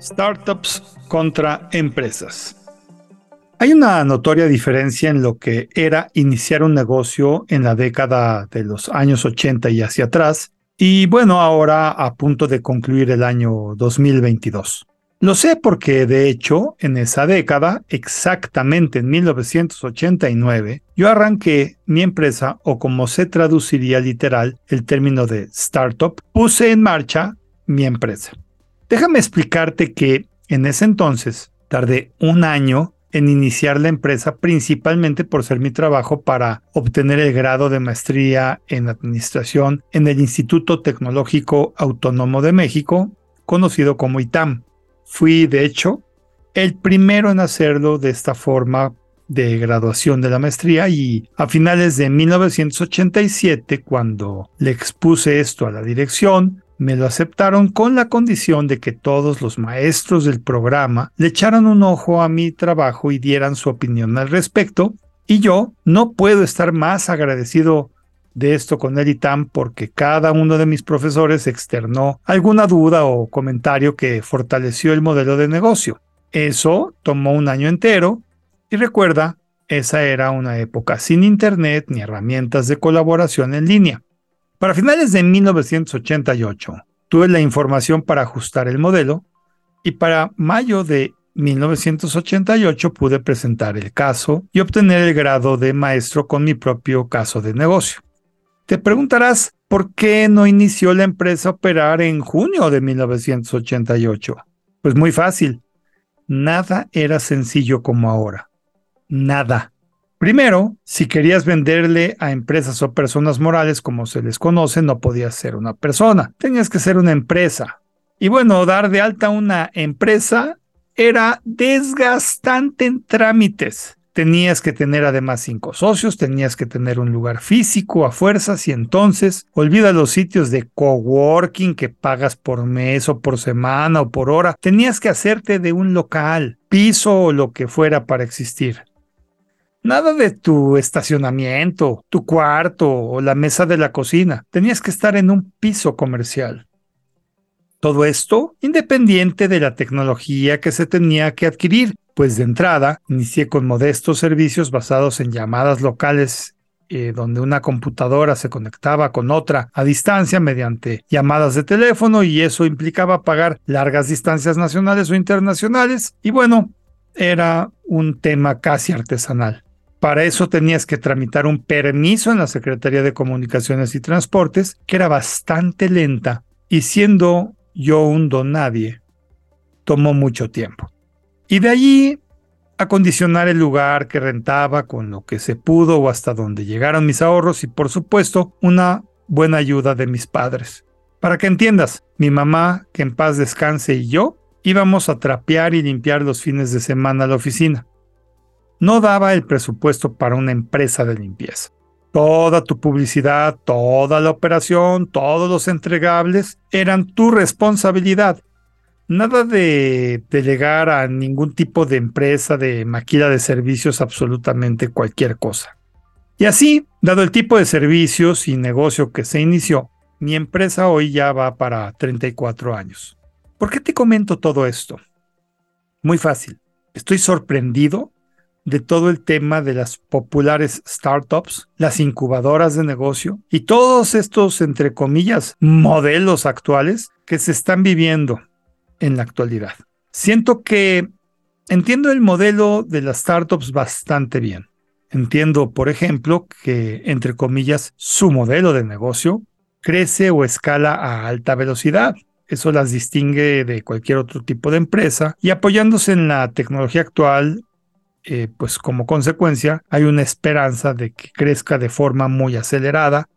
Startups contra empresas. Hay una notoria diferencia en lo que era iniciar un negocio en la década de los años 80 y hacia atrás, y bueno, ahora a punto de concluir el año 2022. Lo sé porque, de hecho, en esa década, exactamente en 1989, yo arranqué mi empresa, o como se traduciría literal el término de startup, puse en marcha mi empresa. Déjame explicarte que en ese entonces tardé un año en iniciar la empresa principalmente por ser mi trabajo para obtener el grado de maestría en administración en el Instituto Tecnológico Autónomo de México, conocido como ITAM. Fui, de hecho, el primero en hacerlo de esta forma de graduación de la maestría y a finales de 1987, cuando le expuse esto a la dirección, me lo aceptaron con la condición de que todos los maestros del programa le echaran un ojo a mi trabajo y dieran su opinión al respecto, y yo no puedo estar más agradecido de esto con el ITAM porque cada uno de mis profesores externó alguna duda o comentario que fortaleció el modelo de negocio. Eso tomó un año entero y recuerda, esa era una época sin internet ni herramientas de colaboración en línea. Para finales de 1988, tuve la información para ajustar el modelo y para mayo de 1988 pude presentar el caso y obtener el grado de maestro con mi propio caso de negocio. Te preguntarás, ¿por qué no inició la empresa a operar en junio de 1988? Pues muy fácil. Nada era sencillo como ahora. Nada. Primero, si querías venderle a empresas o personas morales como se les conoce, no podías ser una persona, tenías que ser una empresa. Y bueno, dar de alta una empresa era desgastante en trámites. Tenías que tener además cinco socios, tenías que tener un lugar físico a fuerzas y entonces olvida los sitios de coworking que pagas por mes o por semana o por hora. Tenías que hacerte de un local, piso o lo que fuera para existir. Nada de tu estacionamiento, tu cuarto o la mesa de la cocina. Tenías que estar en un piso comercial. Todo esto independiente de la tecnología que se tenía que adquirir, pues de entrada inicié con modestos servicios basados en llamadas locales eh, donde una computadora se conectaba con otra a distancia mediante llamadas de teléfono y eso implicaba pagar largas distancias nacionales o internacionales y bueno, era un tema casi artesanal. Para eso tenías que tramitar un permiso en la Secretaría de Comunicaciones y Transportes, que era bastante lenta, y siendo yo un don nadie, tomó mucho tiempo. Y de allí acondicionar el lugar que rentaba con lo que se pudo o hasta donde llegaron mis ahorros y por supuesto una buena ayuda de mis padres. Para que entiendas, mi mamá, que en paz descanse, y yo íbamos a trapear y limpiar los fines de semana la oficina no daba el presupuesto para una empresa de limpieza. Toda tu publicidad, toda la operación, todos los entregables eran tu responsabilidad. Nada de delegar a ningún tipo de empresa de maquila de servicios absolutamente cualquier cosa. Y así, dado el tipo de servicios y negocio que se inició, mi empresa hoy ya va para 34 años. ¿Por qué te comento todo esto? Muy fácil. Estoy sorprendido de todo el tema de las populares startups, las incubadoras de negocio y todos estos, entre comillas, modelos actuales que se están viviendo en la actualidad. Siento que entiendo el modelo de las startups bastante bien. Entiendo, por ejemplo, que, entre comillas, su modelo de negocio crece o escala a alta velocidad. Eso las distingue de cualquier otro tipo de empresa y apoyándose en la tecnología actual eh, pues como consecuencia hay una esperanza de que crezca de forma muy acelerada,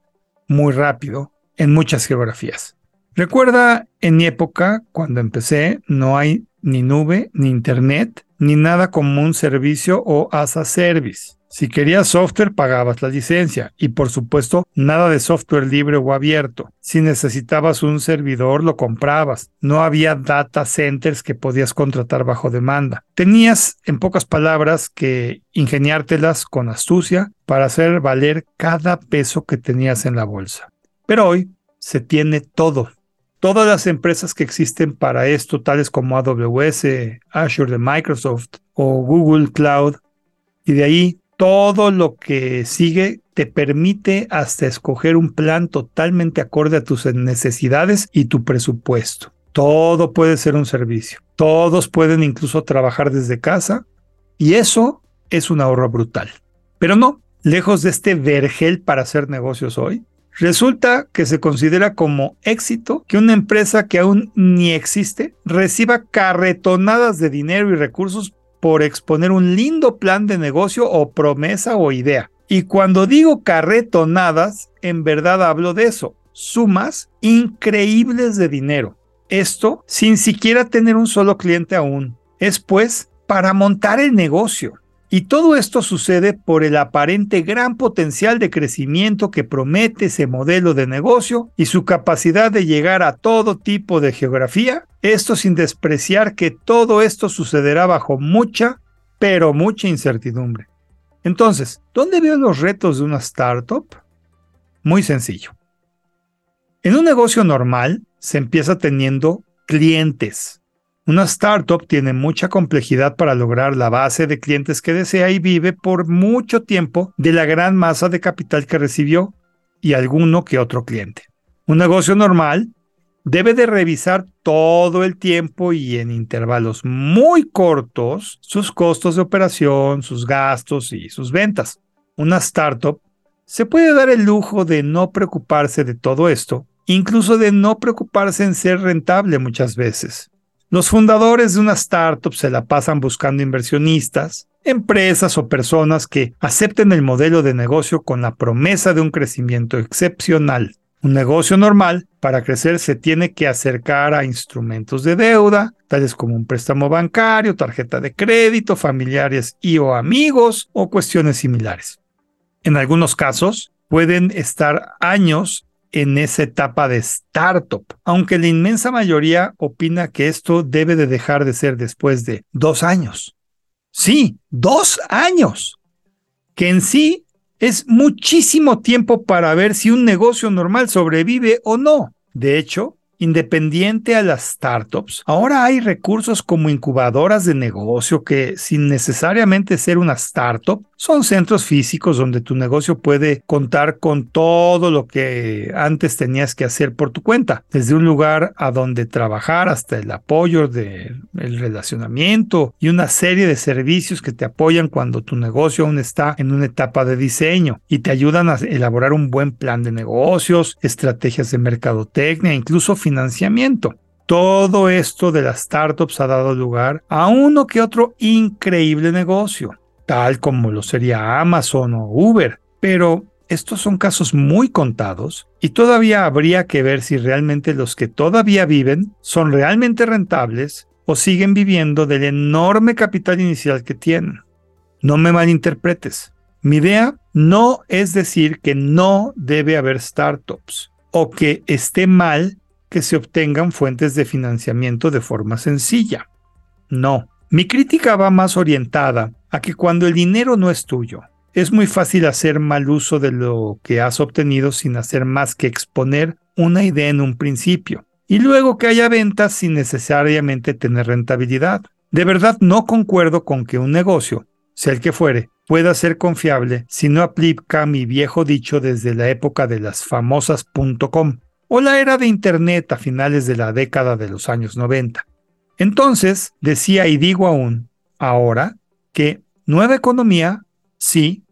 muy rápido, en muchas geografías. Recuerda, en mi época, cuando empecé, no hay ni nube, ni internet, ni nada como un servicio o as a service. Si querías software, pagabas la licencia y por supuesto nada de software libre o abierto. Si necesitabas un servidor, lo comprabas. No había data centers que podías contratar bajo demanda. Tenías, en pocas palabras, que ingeniártelas con astucia para hacer valer cada peso que tenías en la bolsa. Pero hoy se tiene todo. todas las empresas que existen para esto, tales como AWS, Azure de Microsoft o Google Cloud, y de ahí todo lo que sigue te permite hasta escoger un plan totalmente acorde a tus necesidades y tu presupuesto. Todo puede ser un servicio. Todos pueden incluso trabajar desde casa y eso es un ahorro brutal. Pero no, lejos de este vergel para hacer negocios hoy, Resulta que se considera como éxito que una empresa que aún ni existe reciba carretonadas de dinero y recursos por exponer un lindo plan de negocio o promesa o idea. Y cuando digo carretonadas, en verdad hablo de eso, sumas increíbles de dinero. Esto sin siquiera tener un solo cliente aún. Es pues para montar el negocio. Y todo esto sucede por el aparente gran potencial de crecimiento que promete ese modelo de negocio y su capacidad de llegar a todo tipo de geografía, esto sin despreciar que todo esto sucederá bajo mucha, pero mucha incertidumbre. Entonces, ¿dónde veo los retos de una startup? Muy sencillo. En un negocio normal se empieza teniendo clientes, una startup tiene mucha complejidad para lograr la base de clientes que desea y vive por mucho tiempo de la gran masa de capital que recibió y alguno que otro cliente. Un negocio normal debe de revisar todo el tiempo y en intervalos muy cortos sus costos de operación, sus gastos y sus ventas. Una startup se puede dar el lujo de no preocuparse de todo esto, incluso de no preocuparse en ser rentable muchas veces. Los fundadores de una startup se la pasan buscando inversionistas, empresas o personas que acepten el modelo de negocio con la promesa de un crecimiento excepcional. Un negocio normal, para crecer, se tiene que acercar a instrumentos de deuda, tales como un préstamo bancario, tarjeta de crédito, familiares y o amigos o cuestiones similares. En algunos casos, pueden estar años en esa etapa de startup, aunque la inmensa mayoría opina que esto debe de dejar de ser después de dos años. Sí, dos años, que en sí es muchísimo tiempo para ver si un negocio normal sobrevive o no. De hecho, Independiente a las startups, ahora hay recursos como incubadoras de negocio que, sin necesariamente ser una startup, son centros físicos donde tu negocio puede contar con todo lo que antes tenías que hacer por tu cuenta, desde un lugar a donde trabajar hasta el apoyo del relacionamiento y una serie de servicios que te apoyan cuando tu negocio aún está en una etapa de diseño y te ayudan a elaborar un buen plan de negocios, estrategias de mercadotecnia, incluso financiamiento. Todo esto de las startups ha dado lugar a uno que otro increíble negocio, tal como lo sería Amazon o Uber, pero estos son casos muy contados y todavía habría que ver si realmente los que todavía viven son realmente rentables o siguen viviendo del enorme capital inicial que tienen. No me malinterpretes. Mi idea no es decir que no debe haber startups o que esté mal que se obtengan fuentes de financiamiento de forma sencilla. No, mi crítica va más orientada a que cuando el dinero no es tuyo, es muy fácil hacer mal uso de lo que has obtenido sin hacer más que exponer una idea en un principio, y luego que haya ventas sin necesariamente tener rentabilidad. De verdad no concuerdo con que un negocio, sea el que fuere, pueda ser confiable si no aplica mi viejo dicho desde la época de las famosas .com, o la era de Internet a finales de la década de los años 90. Entonces, decía y digo aún, ahora, que nueva economía, sí,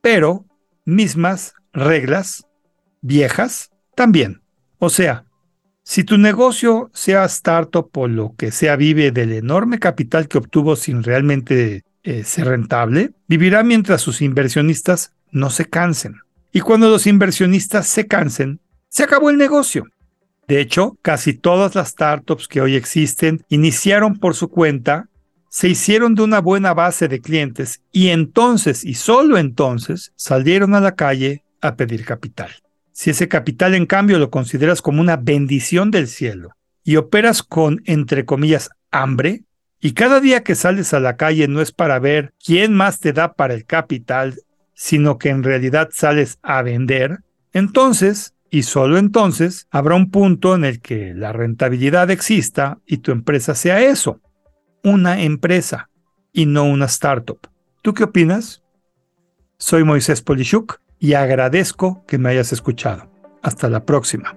pero mismas reglas, viejas, también. O sea, si tu negocio, sea startup o lo que sea, vive del enorme capital que obtuvo sin realmente eh, ser rentable, vivirá mientras sus inversionistas no se cansen. Y cuando los inversionistas se cansen, se acabó el negocio. De hecho, casi todas las startups que hoy existen iniciaron por su cuenta, se hicieron de una buena base de clientes y entonces y solo entonces salieron a la calle a pedir capital. Si ese capital en cambio lo consideras como una bendición del cielo y operas con, entre comillas, hambre, y cada día que sales a la calle no es para ver quién más te da para el capital, sino que en realidad sales a vender, entonces y solo entonces habrá un punto en el que la rentabilidad exista y tu empresa sea eso, una empresa y no una startup. ¿Tú qué opinas? Soy Moisés Polishuk y agradezco que me hayas escuchado. Hasta la próxima.